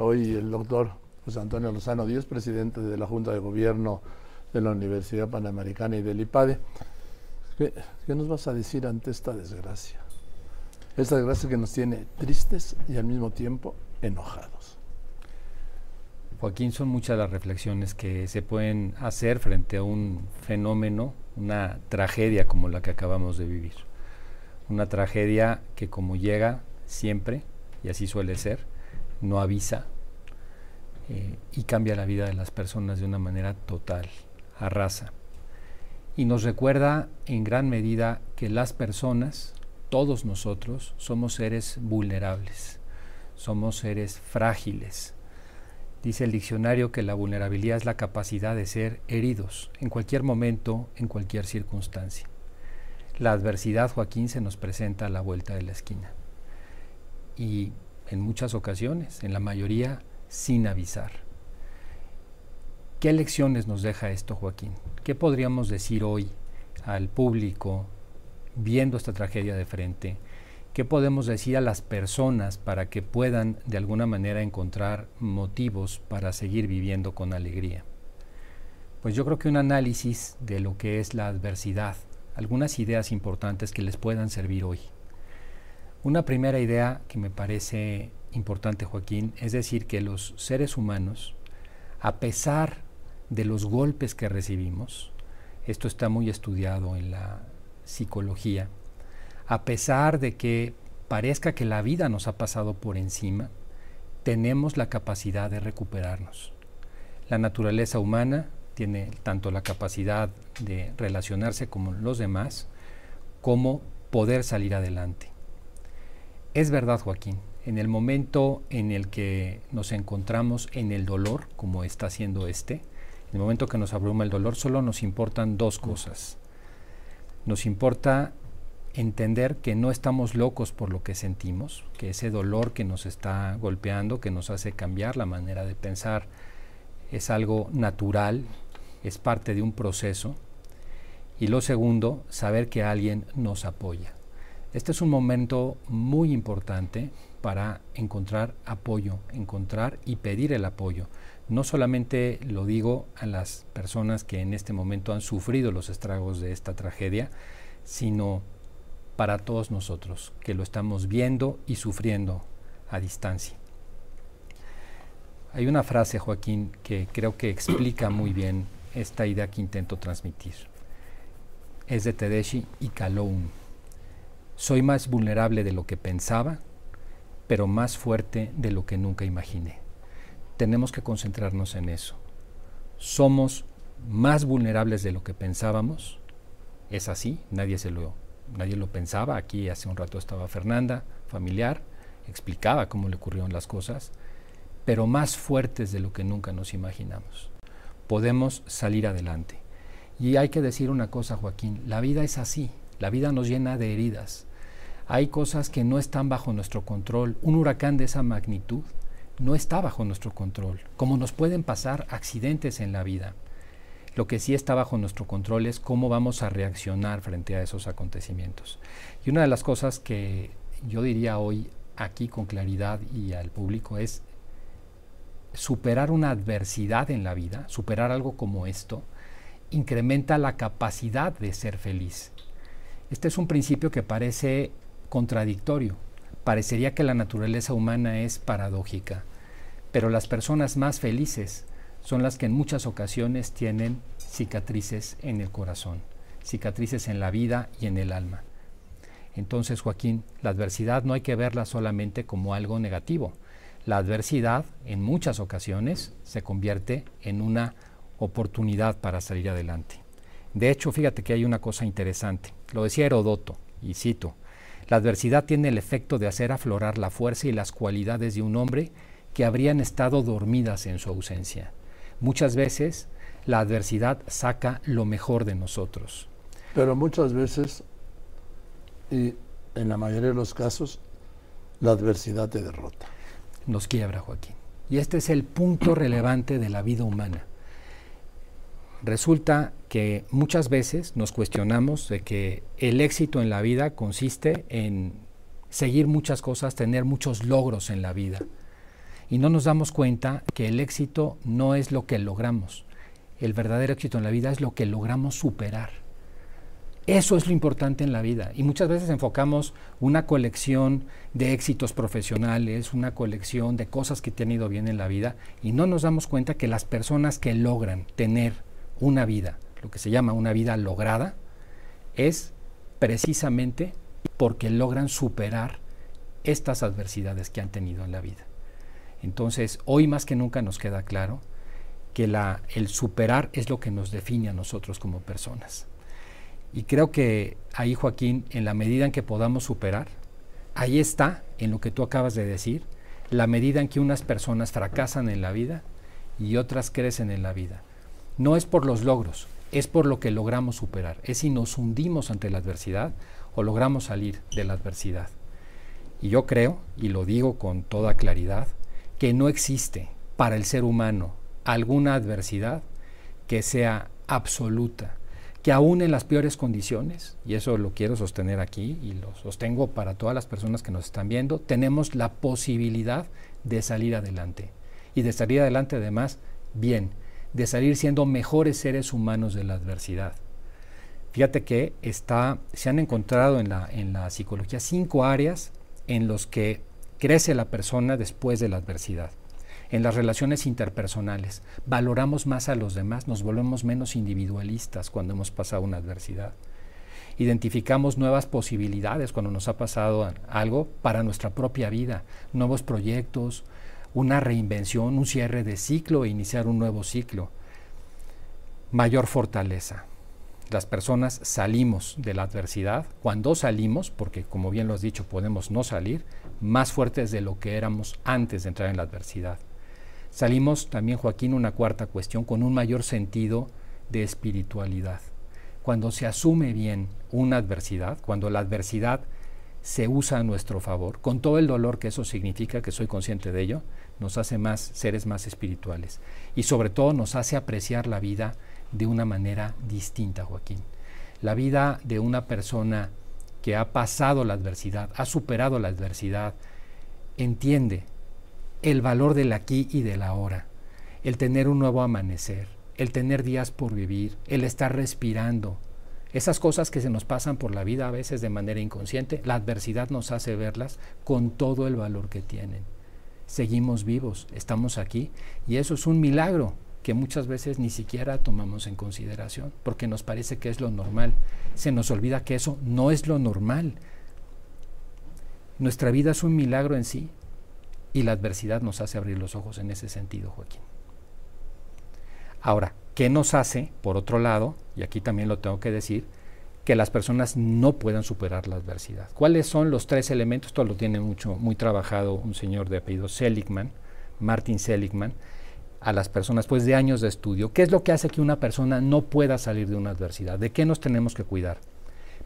hoy el doctor José Antonio Lozano Díaz, presidente de la Junta de Gobierno de la Universidad Panamericana y del IPADE. ¿Qué, qué nos vas a decir ante esta desgracia? Esta desgracia que nos tiene tristes y al mismo tiempo enojados. Joaquín, son muchas las reflexiones que se pueden hacer frente a un fenómeno, una tragedia como la que acabamos de vivir. Una tragedia que como llega siempre, y así suele ser, no avisa eh, y cambia la vida de las personas de una manera total, arrasa. Y nos recuerda en gran medida que las personas, todos nosotros, somos seres vulnerables, somos seres frágiles. Dice el diccionario que la vulnerabilidad es la capacidad de ser heridos en cualquier momento, en cualquier circunstancia. La adversidad, Joaquín, se nos presenta a la vuelta de la esquina. Y en muchas ocasiones, en la mayoría, sin avisar. ¿Qué lecciones nos deja esto, Joaquín? ¿Qué podríamos decir hoy al público viendo esta tragedia de frente? ¿Qué podemos decir a las personas para que puedan de alguna manera encontrar motivos para seguir viviendo con alegría? Pues yo creo que un análisis de lo que es la adversidad, algunas ideas importantes que les puedan servir hoy. Una primera idea que me parece importante, Joaquín, es decir, que los seres humanos, a pesar de los golpes que recibimos, esto está muy estudiado en la psicología, a pesar de que parezca que la vida nos ha pasado por encima, tenemos la capacidad de recuperarnos. La naturaleza humana tiene tanto la capacidad de relacionarse con los demás como poder salir adelante. Es verdad, Joaquín, en el momento en el que nos encontramos en el dolor, como está haciendo este, en el momento que nos abruma el dolor, solo nos importan dos cosas. Nos importa entender que no estamos locos por lo que sentimos, que ese dolor que nos está golpeando, que nos hace cambiar la manera de pensar, es algo natural, es parte de un proceso. Y lo segundo, saber que alguien nos apoya. Este es un momento muy importante para encontrar apoyo, encontrar y pedir el apoyo. No solamente lo digo a las personas que en este momento han sufrido los estragos de esta tragedia, sino para todos nosotros que lo estamos viendo y sufriendo a distancia. Hay una frase, Joaquín, que creo que explica muy bien esta idea que intento transmitir. Es de Tedeschi y Calhoun soy más vulnerable de lo que pensaba, pero más fuerte de lo que nunca imaginé. Tenemos que concentrarnos en eso. Somos más vulnerables de lo que pensábamos. Es así, nadie se lo nadie lo pensaba. Aquí hace un rato estaba Fernanda, familiar, explicaba cómo le ocurrieron las cosas, pero más fuertes de lo que nunca nos imaginamos. Podemos salir adelante. Y hay que decir una cosa, Joaquín, la vida es así, la vida nos llena de heridas, hay cosas que no están bajo nuestro control. Un huracán de esa magnitud no está bajo nuestro control, como nos pueden pasar accidentes en la vida. Lo que sí está bajo nuestro control es cómo vamos a reaccionar frente a esos acontecimientos. Y una de las cosas que yo diría hoy aquí con claridad y al público es superar una adversidad en la vida, superar algo como esto, incrementa la capacidad de ser feliz. Este es un principio que parece contradictorio. Parecería que la naturaleza humana es paradójica, pero las personas más felices son las que en muchas ocasiones tienen cicatrices en el corazón, cicatrices en la vida y en el alma. Entonces, Joaquín, la adversidad no hay que verla solamente como algo negativo. La adversidad en muchas ocasiones se convierte en una oportunidad para salir adelante. De hecho, fíjate que hay una cosa interesante. Lo decía Herodoto, y cito, la adversidad tiene el efecto de hacer aflorar la fuerza y las cualidades de un hombre que habrían estado dormidas en su ausencia. Muchas veces la adversidad saca lo mejor de nosotros. Pero muchas veces, y en la mayoría de los casos, la adversidad te derrota. Nos quiebra, Joaquín. Y este es el punto relevante de la vida humana. Resulta que muchas veces nos cuestionamos de que el éxito en la vida consiste en seguir muchas cosas, tener muchos logros en la vida. y no nos damos cuenta que el éxito no es lo que logramos. El verdadero éxito en la vida es lo que logramos superar. Eso es lo importante en la vida. Y muchas veces enfocamos una colección de éxitos profesionales, una colección de cosas que te han ido bien en la vida, y no nos damos cuenta que las personas que logran tener una vida, lo que se llama una vida lograda, es precisamente porque logran superar estas adversidades que han tenido en la vida. Entonces, hoy más que nunca nos queda claro que el superar es lo que nos define a nosotros como personas. Y creo que ahí, Joaquín, en la medida en que podamos superar, ahí está, en lo que tú acabas de decir, la medida en que unas personas fracasan en la vida y otras crecen en la vida. No es por los logros, es por lo que logramos superar, es si nos hundimos ante la adversidad o logramos salir de la adversidad. Y yo creo, y lo digo con toda claridad, que no existe para el ser humano alguna adversidad que sea absoluta, que aún en las peores condiciones, y eso lo quiero sostener aquí y lo sostengo para todas las personas que nos están viendo, tenemos la posibilidad de salir adelante. Y de salir adelante además bien, de salir siendo mejores seres humanos de la adversidad. Fíjate que está, se han encontrado en la, en la psicología cinco áreas en los que crece la persona después de la adversidad en las relaciones interpersonales. Valoramos más a los demás, nos volvemos menos individualistas cuando hemos pasado una adversidad. Identificamos nuevas posibilidades cuando nos ha pasado algo para nuestra propia vida, nuevos proyectos, una reinvención, un cierre de ciclo e iniciar un nuevo ciclo. Mayor fortaleza. Las personas salimos de la adversidad. Cuando salimos, porque como bien lo has dicho, podemos no salir, más fuertes de lo que éramos antes de entrar en la adversidad. Salimos también, Joaquín, una cuarta cuestión, con un mayor sentido de espiritualidad. Cuando se asume bien una adversidad, cuando la adversidad se usa a nuestro favor, con todo el dolor que eso significa, que soy consciente de ello, nos hace más seres más espirituales y sobre todo nos hace apreciar la vida de una manera distinta, Joaquín. La vida de una persona que ha pasado la adversidad, ha superado la adversidad, entiende el valor del aquí y del ahora, el tener un nuevo amanecer, el tener días por vivir, el estar respirando. Esas cosas que se nos pasan por la vida a veces de manera inconsciente, la adversidad nos hace verlas con todo el valor que tienen. Seguimos vivos, estamos aquí y eso es un milagro que muchas veces ni siquiera tomamos en consideración porque nos parece que es lo normal. Se nos olvida que eso no es lo normal. Nuestra vida es un milagro en sí, y la adversidad nos hace abrir los ojos en ese sentido, Joaquín. Ahora, ¿qué nos hace, por otro lado, y aquí también lo tengo que decir, que las personas no puedan superar la adversidad? ¿Cuáles son los tres elementos? Esto lo tiene mucho, muy trabajado un señor de apellido Seligman, Martin Seligman, a las personas después de años de estudio. ¿Qué es lo que hace que una persona no pueda salir de una adversidad? ¿De qué nos tenemos que cuidar?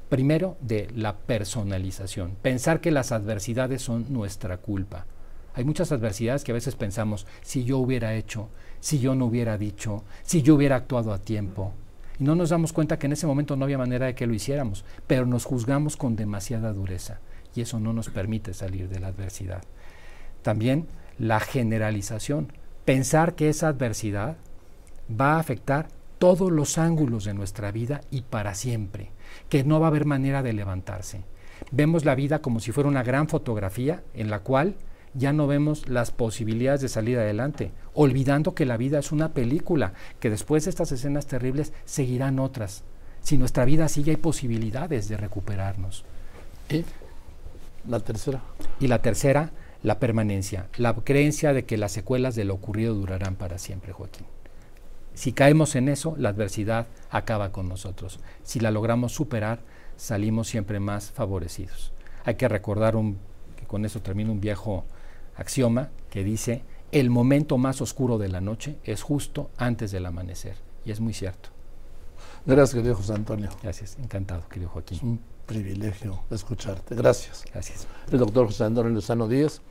Primero, de la personalización. Pensar que las adversidades son nuestra culpa. Hay muchas adversidades que a veces pensamos, si yo hubiera hecho, si yo no hubiera dicho, si yo hubiera actuado a tiempo. Y no nos damos cuenta que en ese momento no había manera de que lo hiciéramos, pero nos juzgamos con demasiada dureza y eso no nos permite salir de la adversidad. También la generalización, pensar que esa adversidad va a afectar todos los ángulos de nuestra vida y para siempre, que no va a haber manera de levantarse. Vemos la vida como si fuera una gran fotografía en la cual ya no vemos las posibilidades de salir adelante, olvidando que la vida es una película, que después de estas escenas terribles seguirán otras. Si nuestra vida sigue hay posibilidades de recuperarnos. ¿Y la tercera? Y la tercera, la permanencia, la creencia de que las secuelas de lo ocurrido durarán para siempre, Joaquín. Si caemos en eso, la adversidad acaba con nosotros. Si la logramos superar, salimos siempre más favorecidos. Hay que recordar un, que con eso termina un viejo axioma que dice, el momento más oscuro de la noche es justo antes del amanecer. Y es muy cierto. Gracias, querido José Antonio. Gracias, encantado, querido Joaquín. Es un privilegio escucharte. Gracias. Gracias. El doctor José Antonio Lozano Díaz.